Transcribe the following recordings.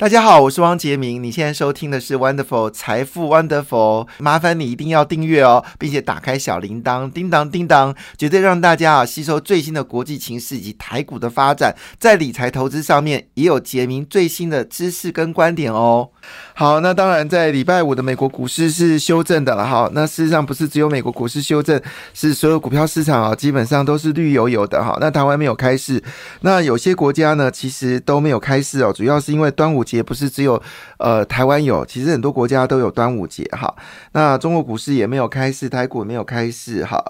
大家好，我是汪杰明。你现在收听的是 Wonderful 财富 Wonderful，麻烦你一定要订阅哦，并且打开小铃铛，叮当叮当，绝对让大家啊吸收最新的国际情势以及台股的发展，在理财投资上面也有杰明最新的知识跟观点哦。好，那当然在礼拜五的美国股市是修正的了哈。那事实上不是只有美国股市修正，是所有股票市场啊基本上都是绿油油的哈。那台湾没有开市，那有些国家呢其实都没有开市哦，主要是因为端午。节不是只有呃台湾有，其实很多国家都有端午节哈。那中国股市也没有开市，台股没有开市哈。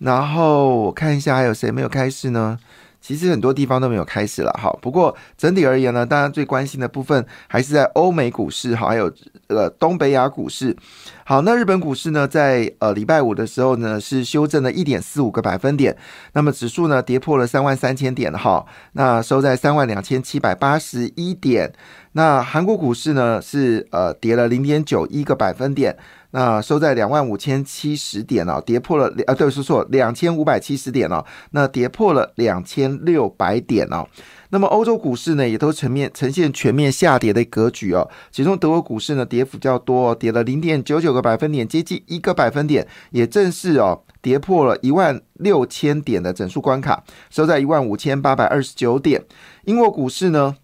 然后我看一下还有谁没有开市呢？其实很多地方都没有开始了哈。不过整体而言呢，大家最关心的部分还是在欧美股市哈，还有呃东北亚股市。好，那日本股市呢，在呃礼拜五的时候呢，是修正了一点四五个百分点，那么指数呢跌破了三万三千点哈，那收在三万两千七百八十一点。那韩国股市呢是呃跌了零点九一个百分点。那收在两万五千七十点哦，跌破了啊，对，说错，两千五百七十点哦，那跌破了两千六百点哦。那么欧洲股市呢，也都呈面呈现全面下跌的格局哦。其中德国股市呢，跌幅较多，跌了零点九九个百分点，接近一个百分点，也正是哦，跌破了一万六千点的整数关卡，收在一万五千八百二十九点。英国股市呢？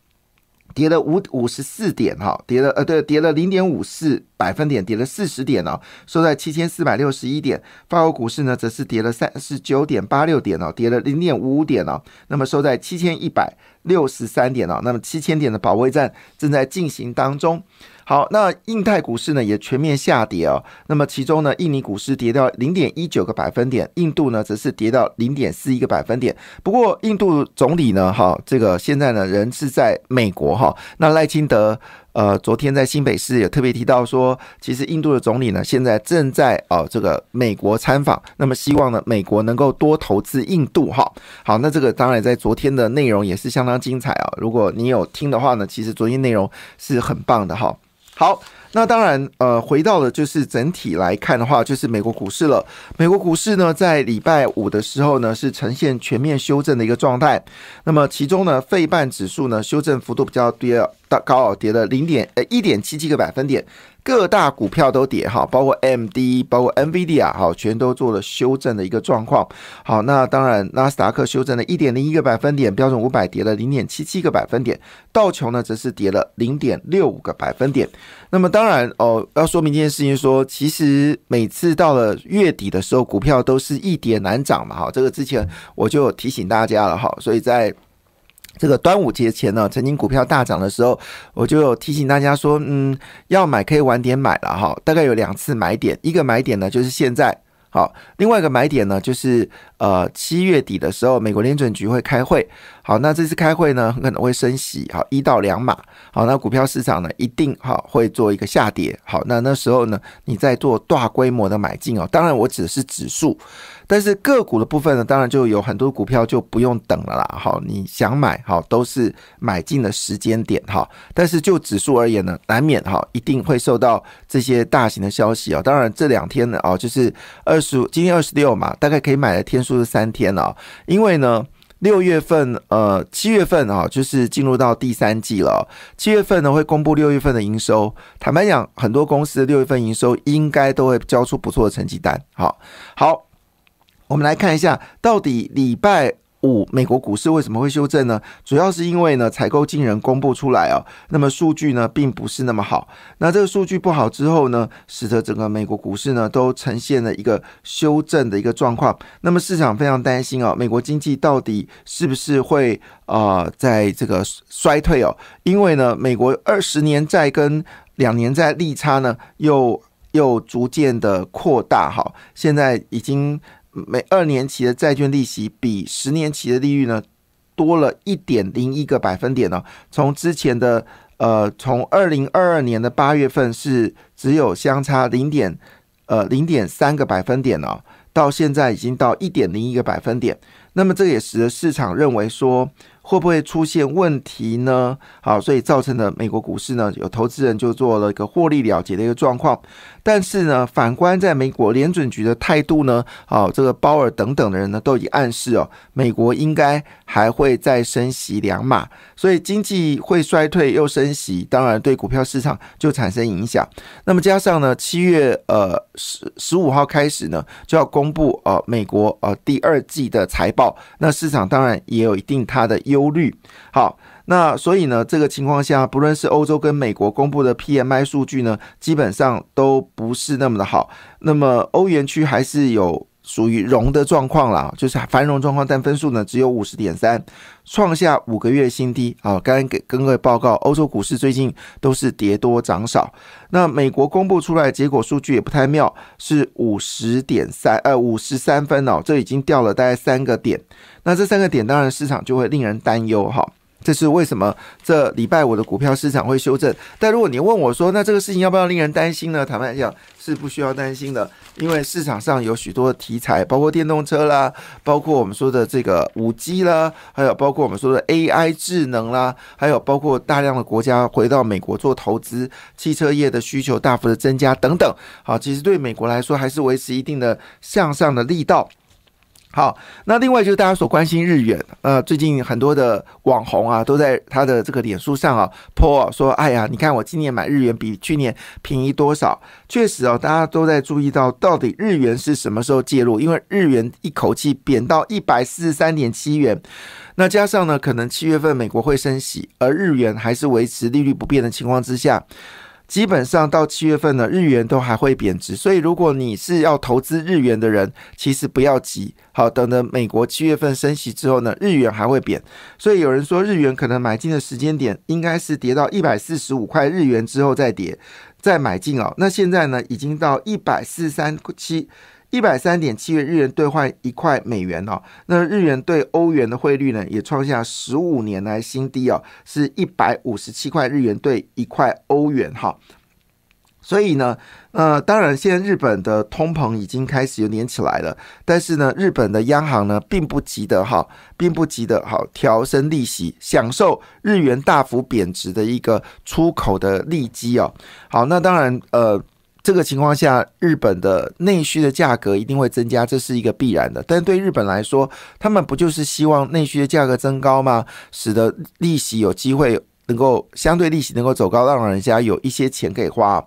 跌了五五十四点哈，跌了呃对，跌了零点五四百分点，跌了四十点哦，收在七千四百六十一点。法国股市呢，则是跌了三十九点八六点哦，跌了零点五五点哦，那么收在七千一百六十三点哦，那么七千点的保卫战正在进行当中。好，那印太股市呢也全面下跌哦。那么其中呢，印尼股市跌掉零点一九个百分点，印度呢则是跌到零点四一个百分点。不过印度总理呢，哈，这个现在呢人是在美国哈。那赖清德呃昨天在新北市也特别提到说，其实印度的总理呢现在正在哦这个美国参访，那么希望呢美国能够多投资印度哈。好，那这个当然在昨天的内容也是相当精彩啊。如果你有听的话呢，其实昨天内容是很棒的哈。好，那当然，呃，回到了就是整体来看的话，就是美国股市了。美国股市呢，在礼拜五的时候呢，是呈现全面修正的一个状态。那么其中呢，费半指数呢，修正幅度比较低，大高跌了零点呃一点七七个百分点。各大股票都跌哈，包括 M D，包括 N V D 啊，好，全都做了修正的一个状况。好，那当然，纳斯达克修正了一点零一个百分点，标准五百跌了零点七七个百分点，道琼呢则是跌了零点六五个百分点。那么当当然哦，要说明一件事情，说其实每次到了月底的时候，股票都是一跌难涨嘛，哈，这个之前我就提醒大家了哈，所以在。这个端午节前呢，曾经股票大涨的时候，我就有提醒大家说，嗯，要买可以晚点买了哈。大概有两次买点，一个买点呢就是现在，好，另外一个买点呢就是呃七月底的时候，美国联准局会开会，好，那这次开会呢很可能会升息，好一到两码，好，那股票市场呢一定好会做一个下跌，好，那那时候呢你在做大规模的买进哦，当然我指的是指数。但是个股的部分呢，当然就有很多股票就不用等了啦。好，你想买好都是买进的时间点哈。但是就指数而言呢，难免哈一定会受到这些大型的消息啊。当然这两天呢哦，就是二十五，今天二十六嘛，大概可以买的天数是三天了。因为呢，六月份呃七月份啊，就是进入到第三季了。七月份呢会公布六月份的营收。坦白讲，很多公司六月份营收应该都会交出不错的成绩单。好，好。我们来看一下，到底礼拜五美国股市为什么会修正呢？主要是因为呢，采购经人公布出来哦，那么数据呢并不是那么好。那这个数据不好之后呢，使得整个美国股市呢都呈现了一个修正的一个状况。那么市场非常担心哦，美国经济到底是不是会呃在这个衰退哦？因为呢，美国二十年债跟两年债利差呢又又逐渐的扩大哈，现在已经。每二年期的债券利息比十年期的利率呢多了一点零一个百分点呢。从之前的呃，从二零二二年的八月份是只有相差零点呃零点三个百分点呢，到现在已经到一点零一个百分点。那么这也使得市场认为说，会不会出现问题呢？好，所以造成的美国股市呢，有投资人就做了一个获利了结的一个状况。但是呢，反观在美国联准局的态度呢，好，这个鲍尔等等的人呢，都已经暗示哦，美国应该还会再升息两码，所以经济会衰退又升息，当然对股票市场就产生影响。那么加上呢，七月呃十十五号开始呢，就要公布呃美国呃第二季的财报，那市场当然也有一定它的忧虑。好。那所以呢，这个情况下，不论是欧洲跟美国公布的 PMI 数据呢，基本上都不是那么的好。那么欧元区还是有属于融的状况啦，就是繁荣状况，但分数呢只有五十点三，创下五个月新低啊。刚刚给跟各位报告，欧洲股市最近都是跌多涨少。那美国公布出来结果数据也不太妙，是五十点三，呃，五十三分哦，这已经掉了大概三个点。那这三个点，当然市场就会令人担忧哈。这是为什么这礼拜五的股票市场会修正？但如果你问我说，那这个事情要不要令人担心呢？坦白讲，是不需要担心的，因为市场上有许多题材，包括电动车啦，包括我们说的这个五 G 啦，还有包括我们说的 AI 智能啦，还有包括大量的国家回到美国做投资，汽车业的需求大幅的增加等等。好，其实对美国来说，还是维持一定的向上的力道。好，那另外就是大家所关心日元，呃，最近很多的网红啊，都在他的这个脸书上啊，po 说，哎呀，你看我今年买日元比去年便宜多少？确实哦，大家都在注意到到底日元是什么时候介入，因为日元一口气贬到一百四十三点七元，那加上呢，可能七月份美国会升息，而日元还是维持利率不变的情况之下。基本上到七月份呢，日元都还会贬值，所以如果你是要投资日元的人，其实不要急，好，等着美国七月份升息之后呢，日元还会贬，所以有人说日元可能买进的时间点应该是跌到一百四十五块日元之后再跌，再买进哦。那现在呢，已经到一百四十三七。一百三点七元日元兑换一块美元哦，那日元对欧元的汇率呢，也创下十五年来新低哦，是一百五十七块日元兑一块欧元哈。所以呢，呃，当然现在日本的通膨已经开始有点起来了，但是呢，日本的央行呢，并不急得哈，并不急得好调升利息，享受日元大幅贬值的一个出口的利基哦。好，那当然呃。这个情况下，日本的内需的价格一定会增加，这是一个必然的。但对日本来说，他们不就是希望内需的价格增高吗？使得利息有机会能够相对利息能够走高，让人家有一些钱可以花。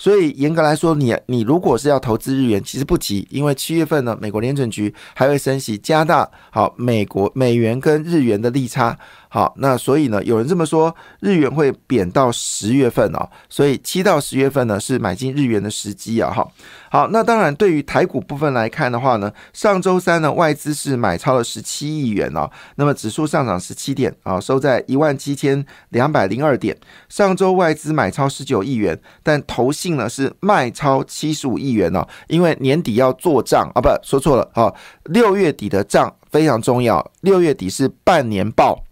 所以严格来说，你你如果是要投资日元，其实不急，因为七月份呢，美国联准局还会升息，加大好美国美元跟日元的利差。好，那所以呢，有人这么说，日元会贬到十月份哦，所以七到十月份呢是买进日元的时机啊。哈，好，那当然对于台股部分来看的话呢，上周三呢外资是买超了十七亿元哦，那么指数上涨十七点啊，收在一万七千两百零二点。上周外资买超十九亿元，但投信信呢是卖超七十五亿元哦，因为年底要做账啊，不说错了啊，六月底的账非常重要，六月底是半年报。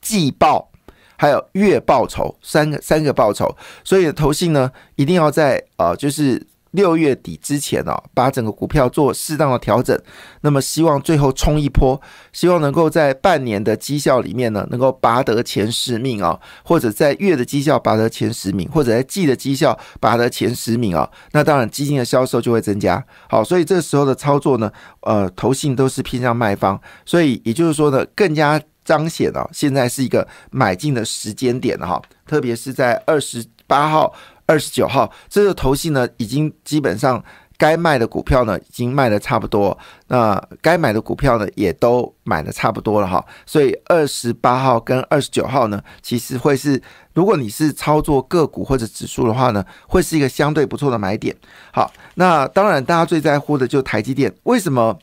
季报还有月报酬三个三个报酬，所以投信呢一定要在啊就是六月底之前哦，把整个股票做适当的调整。那么希望最后冲一波，希望能够在半年的绩效里面呢，能够拔得前十名啊，或者在月的绩效拔得前十名，或者在季的绩效拔得前十名啊。那当然基金的销售就会增加。好，所以这时候的操作呢，呃，投信都是偏向卖方，所以也就是说呢，更加。彰显了现在是一个买进的时间点哈，特别是在二十八号、二十九号，这个头戏呢，已经基本上该卖的股票呢，已经卖的差不多，那该买的股票呢，也都买的差不多了哈，所以二十八号跟二十九号呢，其实会是，如果你是操作个股或者指数的话呢，会是一个相对不错的买点。好，那当然大家最在乎的就是台积电，为什么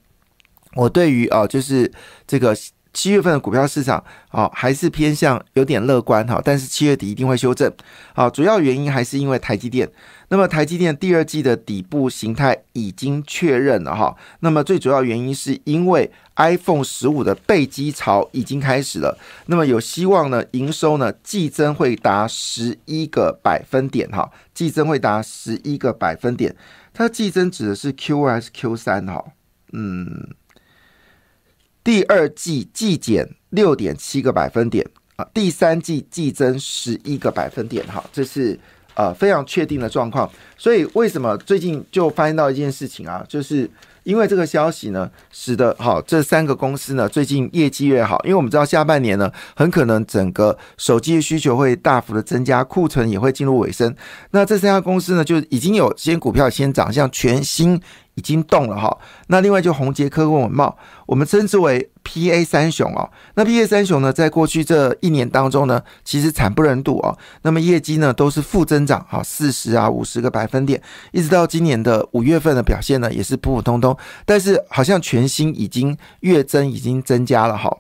我对于啊，就是这个。七月份的股票市场，好还是偏向有点乐观哈，但是七月底一定会修正，好，主要原因还是因为台积电。那么台积电第二季的底部形态已经确认了哈，那么最主要原因是因为 iPhone 十五的备机潮已经开始了，那么有希望呢，营收呢季增会达十一个百分点哈，季增会达十一个百分点，它季增指的是 Q 二还是 Q 三哈？嗯。第二季季减六点七个百分点啊，第三季季增十一个百分点，哈，这是呃非常确定的状况。所以为什么最近就发现到一件事情啊，就是因为这个消息呢，使得好这三个公司呢最近业绩越好，因为我们知道下半年呢很可能整个手机需求会大幅的增加，库存也会进入尾声。那这三家公司呢就已经有先股票先涨，像全新。已经动了哈，那另外就宏杰科跟文茂，我们称之为 P A 三雄哦。那 P A 三雄呢，在过去这一年当中呢，其实惨不忍睹哦。那么业绩呢，都是负增长哈，四十啊五十个百分点，一直到今年的五月份的表现呢，也是普普通通。但是好像全新已经月增已经增加了哈。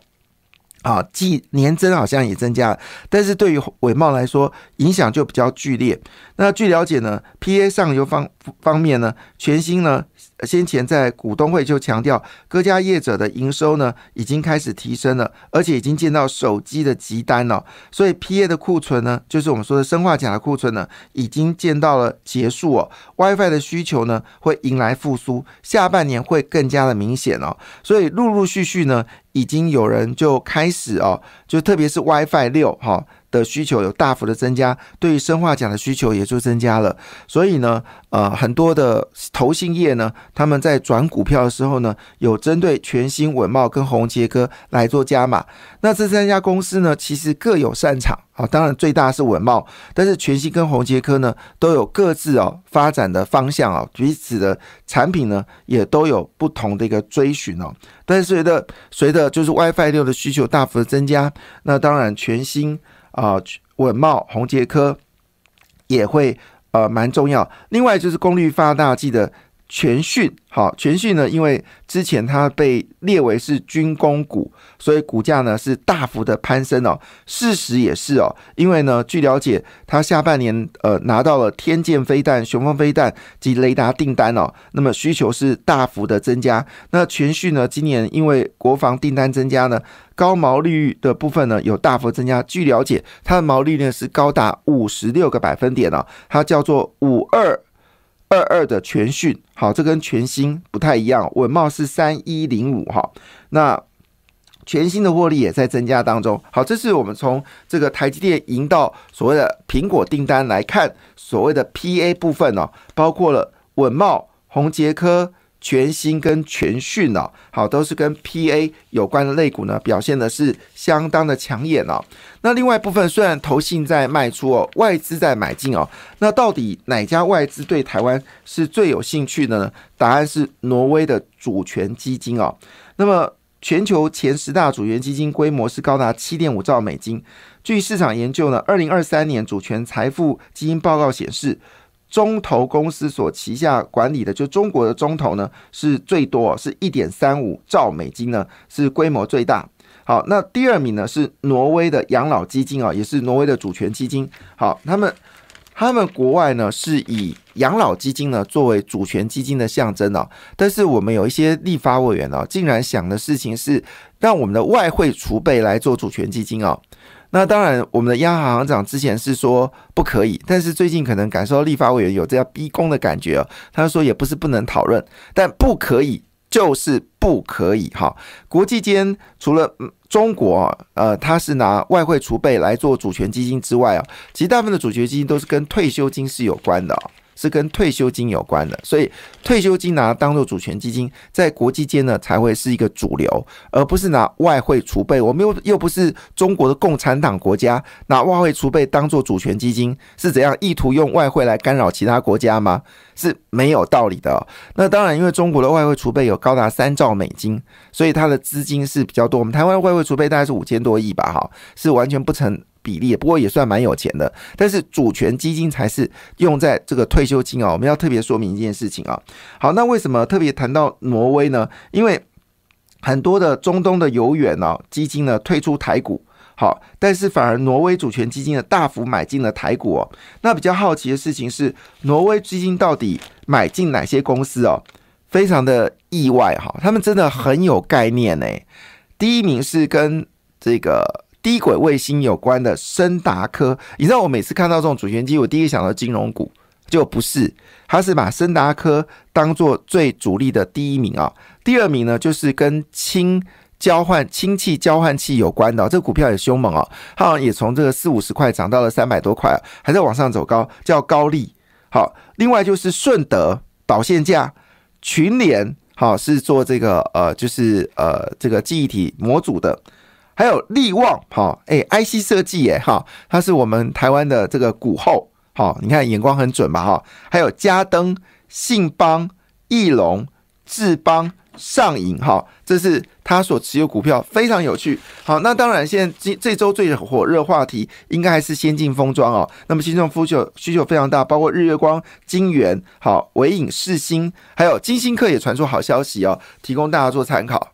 啊，季年增好像也增加了，但是对于伟茂来说，影响就比较剧烈。那据了解呢，P A 上游方方面呢，全新呢。先前在股东会就强调，各家业者的营收呢已经开始提升了，而且已经见到手机的急单了。所以 P A 的库存呢，就是我们说的生化钾的库存呢，已经见到了结束哦。WiFi 的需求呢会迎来复苏，下半年会更加的明显哦。所以陆陆续续呢，已经有人就开始哦，就特别是 WiFi 六哈。的需求有大幅的增加，对于生化钾的需求也就增加了。所以呢，呃，很多的投信业呢，他们在转股票的时候呢，有针对全新稳茂跟宏杰科来做加码。那这三家公司呢，其实各有擅长啊。当然最大是稳茂，但是全新跟宏杰科呢，都有各自哦发展的方向啊，彼此的产品呢，也都有不同的一个追寻哦。但是随着随着就是 WiFi 六的需求大幅的增加，那当然全新。啊，稳茂、宏杰科也会呃蛮重要。另外就是功率放大器的全讯，好，全讯呢，因为之前它被列为是军工股，所以股价呢是大幅的攀升哦。事实也是哦，因为呢，据了解，它下半年呃拿到了天剑飞弹、雄风飞弹及雷达订单哦，那么需求是大幅的增加。那全讯呢，今年因为国防订单增加呢。高毛利率的部分呢，有大幅增加。据了解，它的毛利率是高达五十六个百分点哦，它叫做五二二二的全讯，好，这跟全新不太一样。稳茂是三一零五哈，那全新的获利也在增加当中。好，这是我们从这个台积电赢到所谓的苹果订单来看，所谓的 PA 部分哦，包括了稳茂、宏杰科。全新跟全讯哦，好，都是跟 PA 有关的类股呢，表现的是相当的抢眼哦。那另外部分虽然投信在卖出哦，外资在买进哦，那到底哪家外资对台湾是最有兴趣的呢？答案是挪威的主权基金哦。那么全球前十大主权基金规模是高达七点五兆美金。据市场研究呢，二零二三年主权财富基金报告显示。中投公司所旗下管理的，就中国的中投呢，是最多，是一点三五兆美金呢，是规模最大。好，那第二名呢是挪威的养老基金啊，也是挪威的主权基金。好，他们他们国外呢是以养老基金呢作为主权基金的象征哦，但是我们有一些立法委员哦，竟然想的事情是让我们的外汇储备来做主权基金哦。那当然，我们的央行行长之前是说不可以，但是最近可能感受到立法委员有这样逼宫的感觉。他说也不是不能讨论，但不可以就是不可以哈。国际间除了中国呃，他是拿外汇储备来做主权基金之外啊，其实大部分的主权基金都是跟退休金是有关的。是跟退休金有关的，所以退休金拿当做主权基金，在国际间呢才会是一个主流，而不是拿外汇储备。我们又又不是中国的共产党国家，拿外汇储备当做主权基金是怎样？意图用外汇来干扰其他国家吗？是没有道理的。那当然，因为中国的外汇储备有高达三兆美金，所以它的资金是比较多。我们台湾外汇储备大概是五千多亿吧，哈，是完全不成。比例不过也算蛮有钱的，但是主权基金才是用在这个退休金啊。我们要特别说明一件事情啊。好，那为什么特别谈到挪威呢？因为很多的中东的游远呢基金呢退出台股，好，但是反而挪威主权基金呢大幅买进了台股哦。那比较好奇的事情是，挪威基金到底买进哪些公司哦？非常的意外哈，他们真的很有概念呢。第一名是跟这个。低轨卫星有关的深达科，你知道我每次看到这种主权机，我第一个想到金融股，就不是，它是把深达科当做最主力的第一名啊。第二名呢，就是跟氢交换氢气交换器有关的，这个股票也凶猛哦，它好像也从这个四五十块涨到了三百多块，还在往上走高，叫高利。好，另外就是顺德导线架、群联，好是做这个呃，就是呃这个记忆体模组的，还有力旺，好，哎，IC 设计，耶，哈，它是我们台湾的这个股后，好，你看眼光很准吧，哈，还有嘉登、信邦、翼龙、智邦。上影哈，这是他所持有股票，非常有趣。好，那当然，现在这这周最火热话题应该还是先进封装哦。那么，先进封需需求非常大，包括日月光、金源、好伟影、世新，还有金星客也传出好消息哦，提供大家做参考。